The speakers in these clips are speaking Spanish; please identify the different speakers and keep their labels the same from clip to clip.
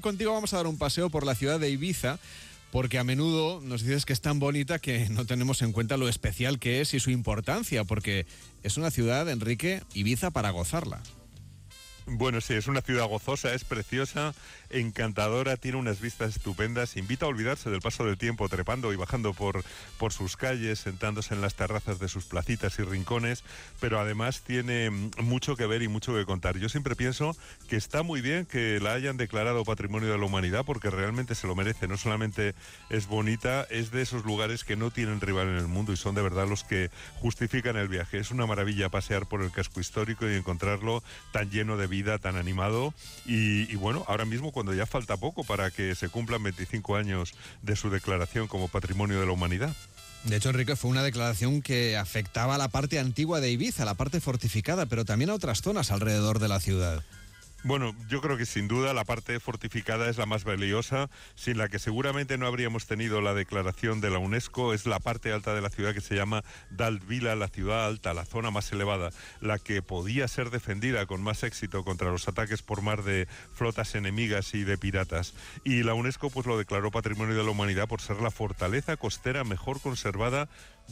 Speaker 1: Contigo vamos a dar un paseo por la ciudad de Ibiza porque a menudo nos dices que es tan bonita que no tenemos en cuenta lo especial que es y su importancia, porque es una ciudad, Enrique, Ibiza para gozarla.
Speaker 2: Bueno, sí, es una ciudad gozosa, es preciosa, encantadora, tiene unas vistas estupendas, invita a olvidarse del paso del tiempo trepando y bajando por, por sus calles, sentándose en las terrazas de sus placitas y rincones, pero además tiene mucho que ver y mucho que contar. Yo siempre pienso que está muy bien que la hayan declarado Patrimonio de la Humanidad porque realmente se lo merece, no solamente es bonita, es de esos lugares que no tienen rival en el mundo y son de verdad los que justifican el viaje. Es una maravilla pasear por el casco histórico y encontrarlo tan lleno de vida, tan animado. Y, bueno, ahora mismo cuando ya falta poco para que se cumplan 25 años de su declaración como Patrimonio de la Humanidad.
Speaker 1: De hecho, Enrique, fue una declaración que afectaba a la parte antigua de Ibiza, la parte fortificada, pero también a otras zonas alrededor de la ciudad.
Speaker 2: Bueno, yo creo que sin duda la parte fortificada es la más valiosa, sin la que seguramente no habríamos tenido la declaración de la UNESCO. Es la parte alta de la ciudad que se llama Dalvila, la ciudad alta, la zona más elevada, la que podía ser defendida con más éxito contra los ataques por mar de flotas enemigas y de piratas. Y la UNESCO pues lo declaró Patrimonio de la Humanidad por ser la fortaleza costera mejor conservada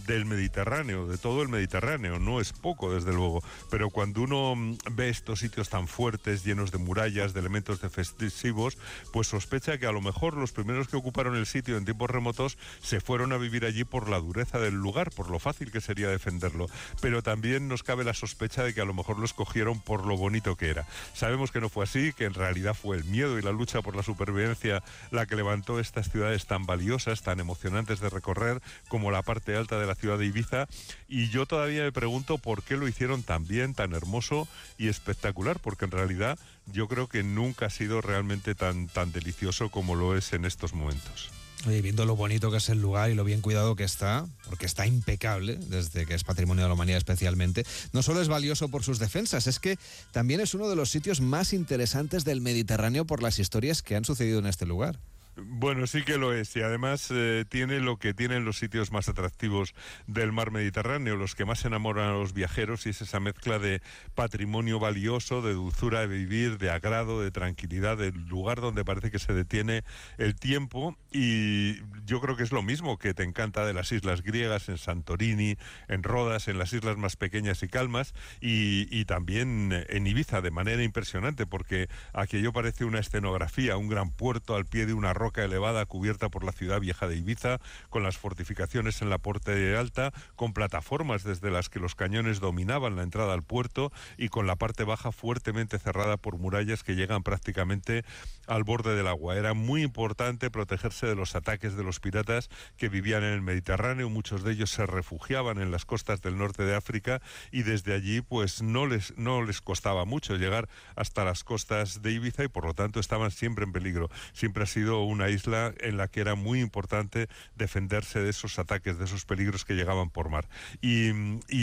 Speaker 2: del Mediterráneo, de todo el Mediterráneo. No es poco, desde luego, pero cuando uno mm, ve estos sitios tan fuertes, llenos de murallas, de elementos defensivos, pues sospecha que a lo mejor los primeros que ocuparon el sitio en tiempos remotos se fueron a vivir allí por la dureza del lugar, por lo fácil que sería defenderlo. Pero también nos cabe la sospecha de que a lo mejor los cogieron por lo bonito que era. Sabemos que no fue así, que en realidad fue el miedo y la lucha por la supervivencia la que levantó estas ciudades tan valiosas, tan emocionantes de recorrer, como la parte alta de la ciudad de Ibiza y yo todavía me pregunto por qué lo hicieron tan bien, tan hermoso y espectacular, porque en realidad yo creo que nunca ha sido realmente tan, tan delicioso como lo es en estos momentos.
Speaker 1: Oye, viendo lo bonito que es el lugar y lo bien cuidado que está, porque está impecable, desde que es patrimonio de la humanidad especialmente, no solo es valioso por sus defensas, es que también es uno de los sitios más interesantes del Mediterráneo por las historias que han sucedido en este lugar.
Speaker 2: Bueno, sí que lo es y además eh, tiene lo que tienen los sitios más atractivos del mar Mediterráneo, los que más enamoran a los viajeros y es esa mezcla de patrimonio valioso, de dulzura de vivir, de agrado, de tranquilidad, del lugar donde parece que se detiene el tiempo y yo creo que es lo mismo que te encanta de las islas griegas, en Santorini, en Rodas, en las islas más pequeñas y calmas y, y también en Ibiza de manera impresionante porque aquello parece una escenografía, un gran puerto al pie de una roca elevada cubierta por la ciudad vieja de Ibiza, con las fortificaciones en la Porte Alta, con plataformas desde las que los cañones dominaban la entrada al puerto y con la parte baja fuertemente cerrada por murallas que llegan prácticamente al borde del agua. Era muy importante protegerse de los ataques de los piratas que vivían en el Mediterráneo, muchos de ellos se refugiaban en las costas del norte de África y desde allí pues no les, no les costaba mucho llegar hasta las costas de Ibiza y por lo tanto estaban siempre en peligro. Siempre ha sido un una isla en la que era muy importante defenderse de esos ataques, de esos peligros que llegaban por mar. Y,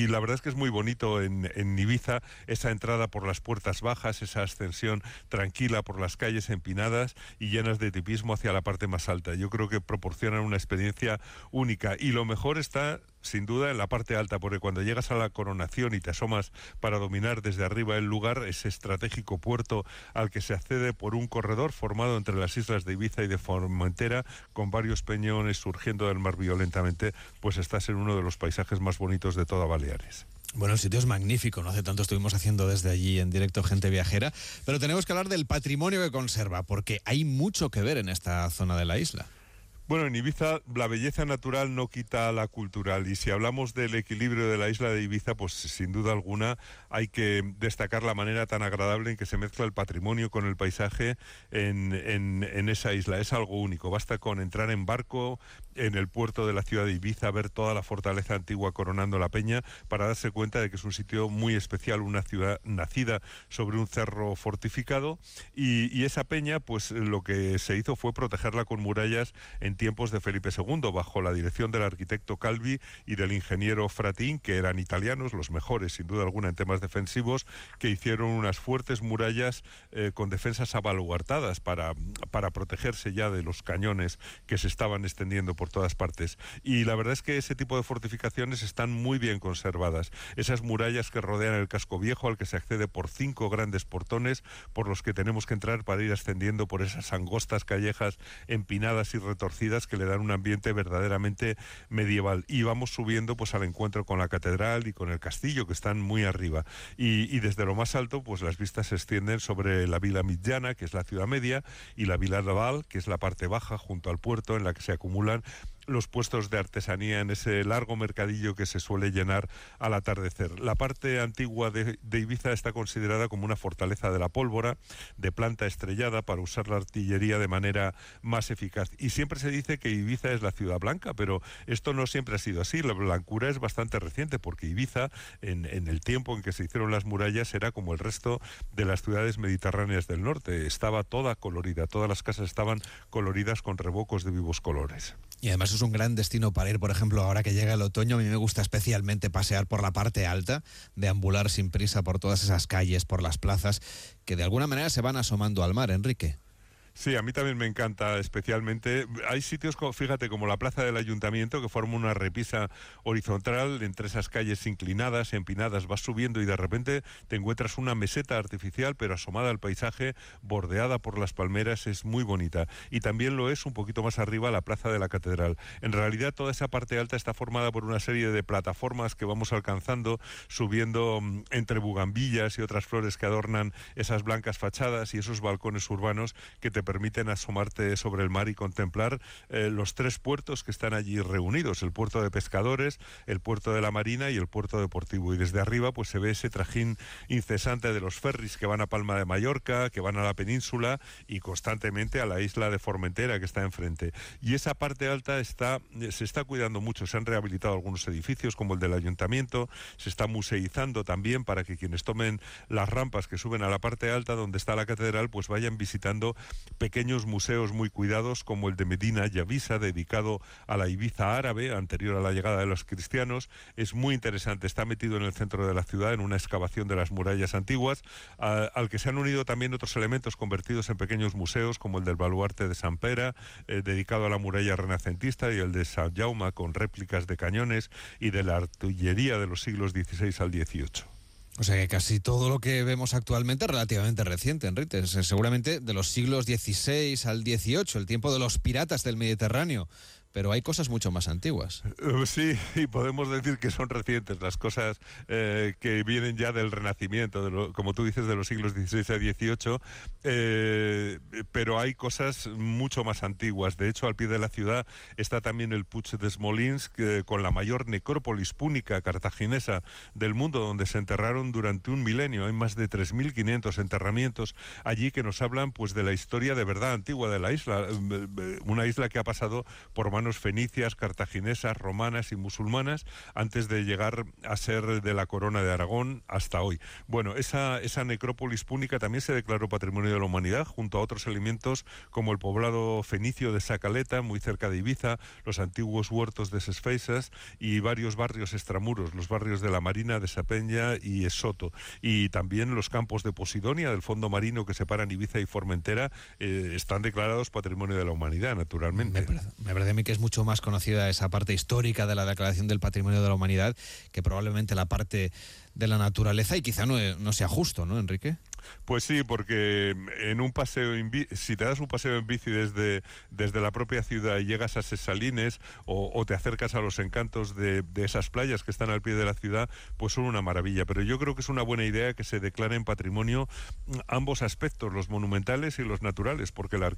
Speaker 2: la verdad es que es muy bonito en, en, Ibiza esa entrada por las puertas bajas, esa ascensión tranquila por las calles empinadas y llenas de tipismo hacia la parte más alta. Yo creo que proporcionan una experiencia única y lo mejor está sin duda en la parte alta, porque cuando llegas a la coronación y te asomas para dominar desde arriba el lugar, ese estratégico puerto al que se accede por un corredor formado entre las islas de Ibiza y de Formentera, con varios peñones surgiendo del mar violentamente, pues estás en uno de los paisajes más bonitos de toda Baleares.
Speaker 1: Bueno, el sitio es magnífico, no hace tanto estuvimos haciendo desde allí en directo gente viajera, pero tenemos que hablar del patrimonio que conserva, porque hay mucho que ver en esta zona de la isla.
Speaker 2: Bueno, en Ibiza la belleza natural no quita la cultural y si hablamos del equilibrio de la isla de Ibiza, pues sin duda alguna hay que destacar la manera tan agradable en que se mezcla el patrimonio con el paisaje en, en, esa isla. Es algo único. Basta con entrar en barco en el puerto de la ciudad de Ibiza, ver toda la fortaleza antigua coronando la peña para darse cuenta de que es un sitio muy especial, una ciudad nacida sobre un cerro fortificado y, y esa peña, pues lo que se hizo fue protegerla con murallas en tiempos de Felipe II, bajo la dirección del arquitecto Calvi y del ingeniero Fratín, que eran italianos, los mejores sin duda alguna en temas defensivos, que hicieron unas fuertes murallas eh, con defensas abaluartadas para, para protegerse ya de los cañones que se estaban extendiendo por todas partes. Y la verdad es que ese tipo de fortificaciones están muy bien conservadas. Esas murallas que rodean el casco viejo al que se accede por cinco grandes portones por los que tenemos que entrar para ir ascendiendo por esas angostas callejas empinadas y retorcidas que le dan un ambiente verdaderamente medieval. Y vamos subiendo pues al encuentro con la catedral y con el castillo que están muy arriba. Y, desde lo más alto pues las vistas se extienden sobre la Vila Midjana, que es la ciudad media, y la Vila Naval, que es la parte baja junto al puerto en la que se acumulan los puestos de artesanía en ese largo mercadillo que se suele llenar al atardecer. La parte antigua de, Ibiza está considerada como una fortaleza de la pólvora, de planta estrellada para usar la artillería de manera más eficaz. Y siempre se dice que Ibiza es la ciudad blanca, pero esto no siempre ha sido así. La blancura es bastante reciente porque Ibiza, en, el tiempo en que se hicieron las murallas, era como el resto de las ciudades mediterráneas del norte. Estaba toda colorida, todas las casas estaban coloridas con revocos de vivos colores.
Speaker 1: Y además es un gran destino para ir, por ejemplo, ahora que llega el otoño, a mí me gusta especialmente pasear por la parte alta, deambular sin prisa por todas esas calles, por las plazas, que de alguna manera se van asomando al mar, Enrique.
Speaker 2: Sí, a mí también me encanta especialmente. Hay sitios, fíjate, como la plaza del ayuntamiento, que forma una repisa horizontal entre esas calles inclinadas, empinadas, vas subiendo y de repente te encuentras una meseta artificial, pero asomada al paisaje, bordeada por las palmeras, es muy bonita. Y también lo es un poquito más arriba la plaza de la catedral. En realidad toda esa parte alta está formada por una serie de plataformas que vamos alcanzando, subiendo mm, entre bugambillas y otras flores que adornan esas blancas fachadas y esos balcones urbanos que te permiten asomarte sobre el mar y contemplar eh, los tres puertos que están allí reunidos, el puerto de pescadores, el puerto de la Marina y el puerto deportivo. Y desde arriba pues se ve ese trajín incesante de los ferries que van a Palma de Mallorca, que van a la península y constantemente a la isla de Formentera que está enfrente. Y esa parte alta está, se está cuidando mucho, se han rehabilitado algunos edificios como el del ayuntamiento, se está museizando también para que quienes tomen las rampas que suben a la parte alta donde está la catedral pues vayan visitando pequeños museos muy cuidados como el de Medina Yavisa, dedicado a la Ibiza árabe, anterior a la llegada de los cristianos. Es muy interesante, está metido en el centro de la ciudad, en una excavación de las murallas antiguas, al que se han unido también otros elementos convertidos en pequeños museos, como el del baluarte de San Pera, eh, dedicado a la muralla renacentista, y el de San Jaume, con réplicas de cañones y de la artillería de los siglos XVI al XVIII.
Speaker 1: O sea que casi todo lo que vemos actualmente es relativamente reciente, Enrique. Seguramente de los siglos XVI al XVIII, el tiempo de los piratas del Mediterráneo pero hay cosas mucho más antiguas.
Speaker 2: Eh, sí, y podemos decir que son recientes las cosas eh, que vienen ya del Renacimiento, como tú dices, de los siglos XVI a XVIII, pero hay cosas mucho más antiguas. De hecho, al pie de la ciudad está también el Puig de Smolinsk, con la mayor necrópolis púnica cartaginesa del mundo, donde se enterraron durante un milenio. Hay más de 3.500 enterramientos allí que nos hablan pues de la historia de verdad antigua de la isla, una isla que ha pasado por manos fenicias, cartaginesas, romanas y musulmanas antes de llegar a ser de la corona de Aragón hasta hoy. Bueno, esa necrópolis púnica también se declaró Patrimonio de la Humanidad junto a otros elementos como el poblado fenicio de Sacaleta, muy cerca de Ibiza, los antiguos huertos de Sesfeisas y varios barrios extramuros, los barrios de la Marina, de Sapeña y Esoto. Y también los campos de Posidonia, del fondo marino que separan Ibiza y Formentera, eh, están declarados Patrimonio de la Humanidad, naturalmente.
Speaker 1: Me parece, a mí que es mucho más conocida esa parte histórica de la Declaración del Patrimonio de la Humanidad que probablemente la parte de la naturaleza y quizá no, no sea justo, ¿no, Enrique?
Speaker 2: Pues sí, porque en un paseo, si te das un paseo en bici desde, desde la propia ciudad y llegas a Sesalines o, te acercas a los encantos de, esas playas que están al pie de la ciudad, pues son una maravilla. Pero yo creo que es una buena idea que se declaren patrimonio ambos aspectos, los monumentales y los naturales, porque la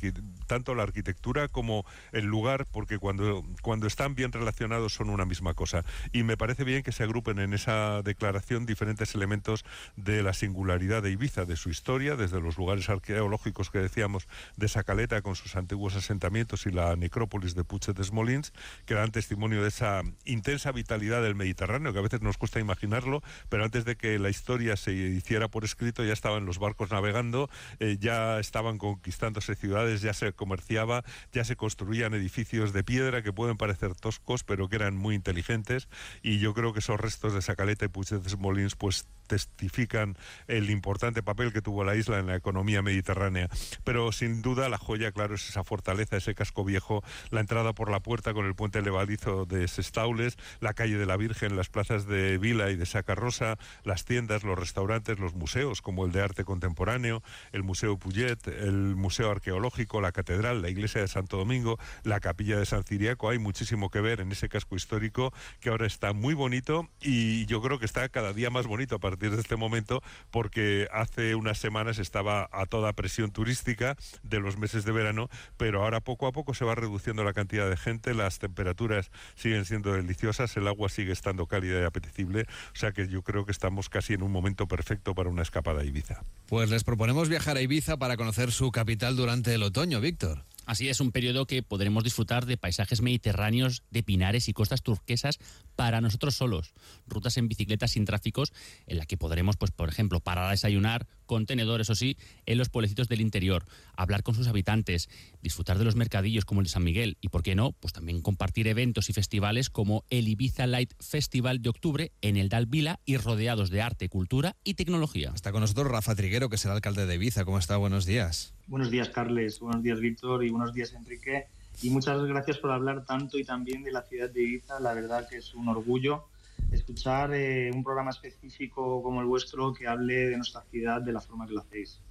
Speaker 2: tanto la arquitectura como el lugar, porque cuando, cuando están bien relacionados son una misma cosa. Y me parece bien que se agrupen en esa declaración diferentes elementos de la singularidad de Ibiza, de su historia, desde los lugares arqueológicos que decíamos de Sacaleta con sus antiguos asentamientos y la necrópolis de Puig de Smolins, que dan testimonio de esa intensa vitalidad del Mediterráneo, que a veces nos cuesta imaginarlo, pero antes de que la historia se hiciera por escrito ya estaban los barcos navegando, eh, ya estaban conquistándose ciudades, ya se comerciaba, ya se construían edificios de piedra que pueden parecer toscos, pero que eran muy inteligentes, y yo creo que esos restos de Sacaleta y Puig de Smolins pues testifican el importante papel que tuvo la isla en la economía mediterránea. Pero sin duda la joya, claro, es esa fortaleza, ese casco viejo, la entrada por la puerta con el puente levadizo de Sestaules, la calle de la Virgen, las plazas de Vila y de Sacarrosa, las tiendas, los restaurantes, los museos, como el de arte contemporáneo, el Museo Puyet, el Museo Arqueológico, la Catedral, la Iglesia de Santo Domingo, la Capilla de San Ciriaco. Hay muchísimo que ver en ese casco histórico que ahora está muy bonito y yo creo que está cada día más bonito a partir de este momento porque hace unas semanas estaba a toda presión turística de los meses de verano, pero ahora poco a poco se va reduciendo la cantidad de gente, las temperaturas siguen siendo deliciosas, el agua sigue estando cálida y apetecible, o sea que yo creo que estamos casi en un momento perfecto para una escapada a Ibiza.
Speaker 1: Pues les proponemos viajar a Ibiza para conocer su capital durante el otoño, Víctor.
Speaker 3: Así es, un periodo que podremos disfrutar de paisajes mediterráneos, de pinares y costas turquesas para nosotros solos, rutas en bicicletas sin tráficos, en la que podremos, pues, por ejemplo, parar a desayunar, contenedores, o sí, en los pueblecitos del interior, hablar con sus habitantes, disfrutar de los mercadillos como el de San Miguel y, por qué no, pues también compartir eventos y festivales como el Ibiza Light Festival de octubre en el Dal Vila y rodeados de arte, cultura y tecnología.
Speaker 1: Está con nosotros Rafa Triguero, que el alcalde de Ibiza. ¿Cómo está? Buenos días.
Speaker 4: Buenos días, Carles. Buenos días, Víctor. Y buenos días, Enrique. Y muchas gracias por hablar tanto y también de la ciudad de Ibiza. La verdad que es un orgullo escuchar eh, un programa específico como el vuestro que hable de nuestra ciudad de la forma que lo hacéis.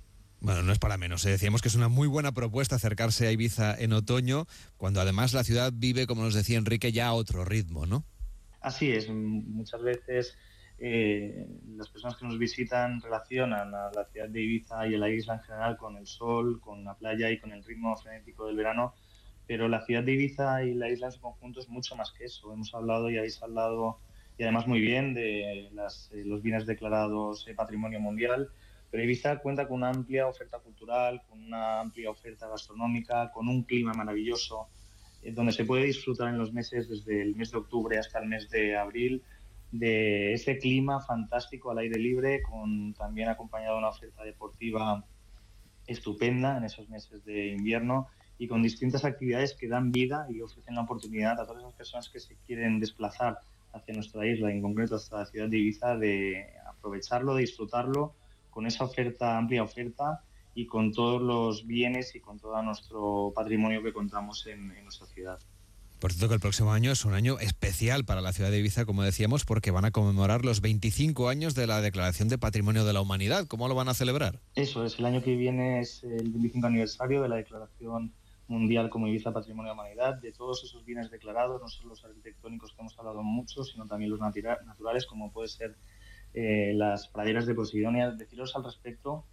Speaker 1: Bueno, no es para menos. ¿eh? Decíamos que es una muy buena propuesta acercarse a Ibiza en otoño, cuando además la ciudad vive, como nos decía Enrique, ya a otro ritmo, ¿no?
Speaker 4: Así es. Muchas veces eh, las personas que nos visitan relacionan a la ciudad de Ibiza y a la isla en general con el sol, con la playa y con el ritmo frenético del verano, pero la ciudad de Ibiza y la isla en su conjunto es mucho más que eso. Hemos hablado y habéis hablado, y además muy bien, de eh, los bienes declarados Patrimonio Mundial, pero Ibiza cuenta con una amplia oferta cultural, con una amplia oferta gastronómica, con un clima maravilloso, eh, donde se puede disfrutar en los meses, desde el mes de octubre hasta el mes de abril, de ese clima fantástico al aire libre, con también acompañado de una oferta deportiva estupenda en esos meses de invierno y con distintas actividades que dan vida y ofrecen la oportunidad a todas esas personas que se quieren desplazar hacia nuestra isla, en concreto hasta la ciudad de Ibiza, de aprovecharlo, de disfrutarlo con esa oferta, amplia oferta y con todos los bienes y con todo nuestro patrimonio que contamos en nuestra ciudad.
Speaker 1: Por cierto que el próximo año es un año especial para la ciudad de Ibiza, como decíamos, porque van a conmemorar los 25 años de la Declaración de Patrimonio de la Humanidad. ¿Cómo lo van a celebrar?
Speaker 4: Eso es, el año que viene es el 25 aniversario de la Declaración Mundial como Ibiza Patrimonio de la Humanidad, de todos esos bienes declarados, no solo los arquitectónicos que hemos hablado mucho, sino también los naturales, como puede ser eh, las praderas de Posidonia. Deciros al respecto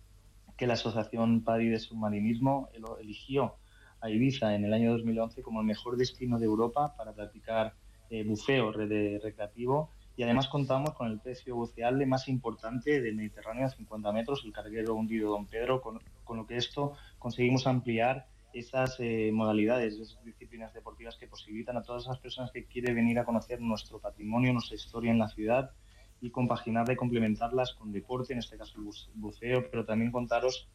Speaker 4: que la Asociación Padi de Submarinismo eligió a Ibiza en el año 2011 como el mejor destino de Europa para practicar eh, buceo recreativo. Y además contamos con el precio buceable más importante del Mediterráneo a 50 metros, el carguero hundido Don Pedro, con, lo que esto conseguimos ampliar esas eh, modalidades, esas disciplinas deportivas que posibilitan a todas esas personas que quieren venir a conocer nuestro patrimonio, nuestra historia en la ciudad y compaginarla y complementarlas con deporte, en este caso el buceo, pero también contaros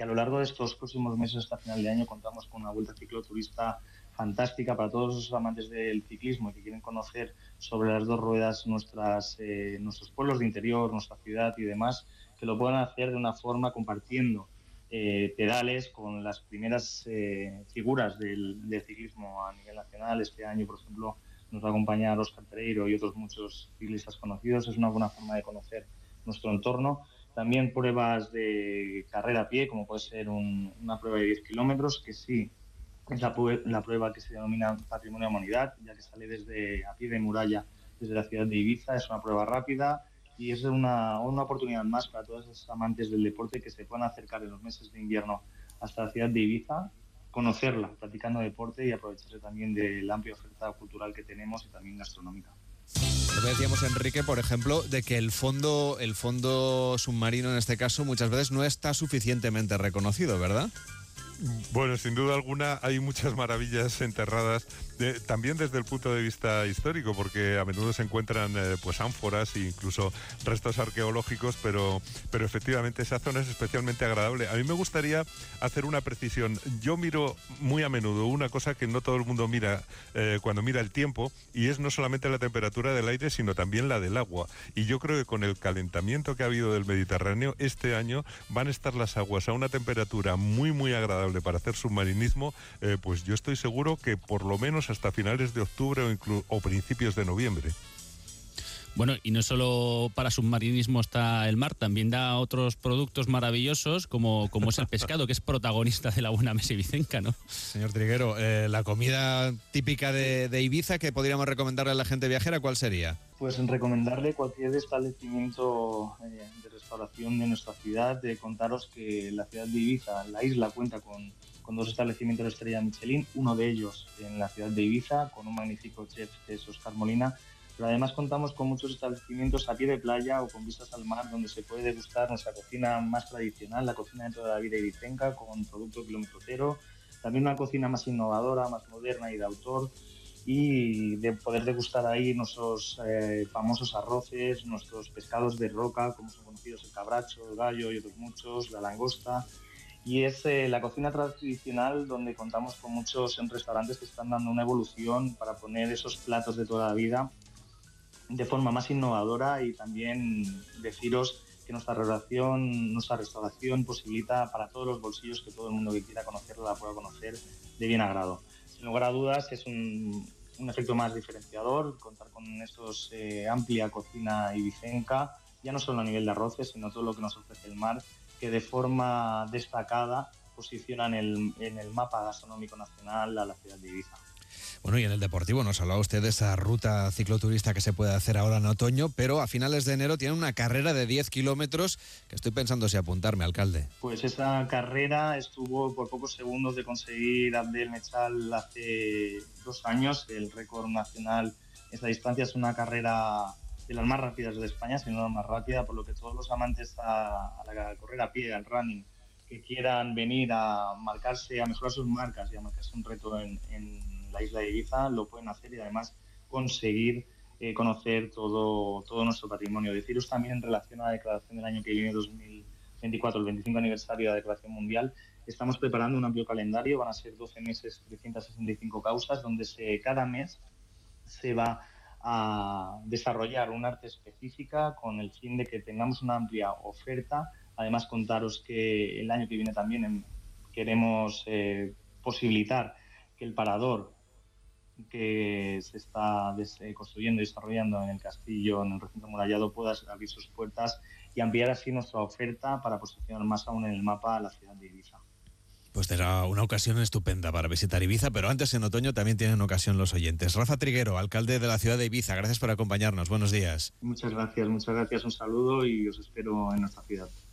Speaker 4: que a lo largo de estos próximos meses hasta final de año contamos con una vuelta cicloturista fantástica para todos los amantes del ciclismo y que quieren conocer sobre las dos ruedas nuestras, eh, nuestros pueblos de interior, nuestra ciudad y demás, que lo puedan hacer de una forma compartiendo eh, pedales con las primeras eh, figuras del, ciclismo a nivel nacional. Este año, por ejemplo, nos va a acompañar Oscar Pereiro y otros muchos ciclistas conocidos. Es una buena forma de conocer nuestro entorno también pruebas de carrera a pie, como puede ser una prueba de 10 kilómetros, que sí es la, prueba que se denomina Patrimonio de Humanidad, ya que sale desde a pie de muralla desde la ciudad de Ibiza. Es una prueba rápida y es una, una oportunidad más para todos los amantes del deporte que se puedan acercar en los meses de invierno hasta la ciudad de Ibiza, conocerla, practicando deporte y aprovecharse también de la amplia oferta cultural que tenemos y también gastronómica.
Speaker 1: Lo que decíamos Enrique, por ejemplo, de que el fondo, el fondo submarino en este caso muchas veces no está suficientemente reconocido, ¿verdad?
Speaker 2: Bueno, sin duda alguna hay muchas maravillas enterradas, también desde el punto de vista histórico, porque a menudo se encuentran eh, pues ánforas e incluso restos arqueológicos, pero, pero efectivamente esa zona es especialmente agradable. A mí me gustaría hacer una precisión. Yo miro muy a menudo una cosa que no todo el mundo mira eh, cuando mira el tiempo, y es no solamente la temperatura del aire, sino también la del agua. Y yo creo que con el calentamiento que ha habido del Mediterráneo, este año van a estar las aguas a una temperatura muy, muy agradable para hacer submarinismo, eh, pues yo estoy seguro que por lo menos hasta finales de octubre o, o principios de noviembre.
Speaker 3: Bueno, y no solo para submarinismo está el mar, también da otros productos maravillosos como, como es el pescado, que es protagonista de la buena mesa ibicenca, ¿no?
Speaker 1: Señor Triguero, eh, la comida típica de, Ibiza que podríamos recomendarle a la gente viajera, ¿cuál sería?
Speaker 4: Pues recomendarle cualquier establecimiento eh, de restauración de nuestra ciudad, de contaros que la ciudad de Ibiza, la isla cuenta con, con dos establecimientos de estrella Michelin, uno de ellos en la ciudad de Ibiza, con un magnífico chef que es Oscar Molina, pero además contamos con muchos establecimientos a pie de playa o con vistas al mar donde se puede degustar nuestra cocina más tradicional, la cocina de toda la vida ibicenca con producto kilómetro cero, también una cocina más innovadora, más moderna y de autor y de poder degustar ahí nuestros eh, famosos arroces, nuestros pescados de roca, como son conocidos el cabracho, el gallo y otros muchos, la langosta. Y es eh, la cocina tradicional donde contamos con muchos restaurantes que están dando una evolución para poner esos platos de toda la vida de forma más innovadora y también deciros que nuestra relación, nuestra restauración posibilita para todos los bolsillos que todo el mundo que quiera conocerla la pueda conocer de bien agrado. Sin lugar a dudas es un, un efecto más diferenciador contar con estos eh, amplia cocina ibicenca, ya no solo a nivel de arroces, sino todo lo que nos ofrece el mar, que de forma destacada posicionan el, en el mapa gastronómico nacional a la ciudad de Ibiza.
Speaker 1: Bueno, y en el deportivo nos hablaba usted de esa ruta cicloturista que se puede hacer ahora en otoño, pero a finales de enero tiene una carrera de 10 kilómetros que estoy pensando si apuntarme, alcalde.
Speaker 4: Pues esa carrera estuvo por pocos segundos de conseguir Abdel Mechal hace dos años. El récord nacional, esta distancia es una carrera de las más rápidas de España, si no la más rápida, por lo que todos los amantes a, la correr a pie, al running, que quieran venir a marcarse, a mejorar sus marcas y a marcarse un reto en la isla de Ibiza lo pueden hacer y además conseguir eh, conocer todo, todo nuestro patrimonio. Deciros también en relación a la declaración del año que viene, 2024, el 25 aniversario de la Declaración Mundial, estamos preparando un amplio calendario, van a ser 12 meses, 365 causas, donde cada mes se va a desarrollar un arte específica con el fin de que tengamos una amplia oferta. Además, contaros que el año que viene también queremos eh, posibilitar que el parador que se está eh, construyendo y desarrollando en el castillo, en el recinto murallado, pueda abrir sus puertas y ampliar así nuestra oferta para posicionar más aún en el mapa a la ciudad de Ibiza.
Speaker 1: Pues será una ocasión estupenda para visitar Ibiza, pero antes en otoño también tienen ocasión los oyentes. Rafa Triguero, alcalde de la ciudad de Ibiza, gracias por acompañarnos. Buenos días.
Speaker 4: Muchas gracias, muchas gracias, un saludo y os espero en nuestra ciudad.